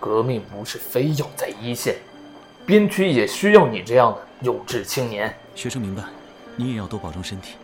革命不是非要在一线边区也需要你这样的有志青年。学生明白你也要多保重身体。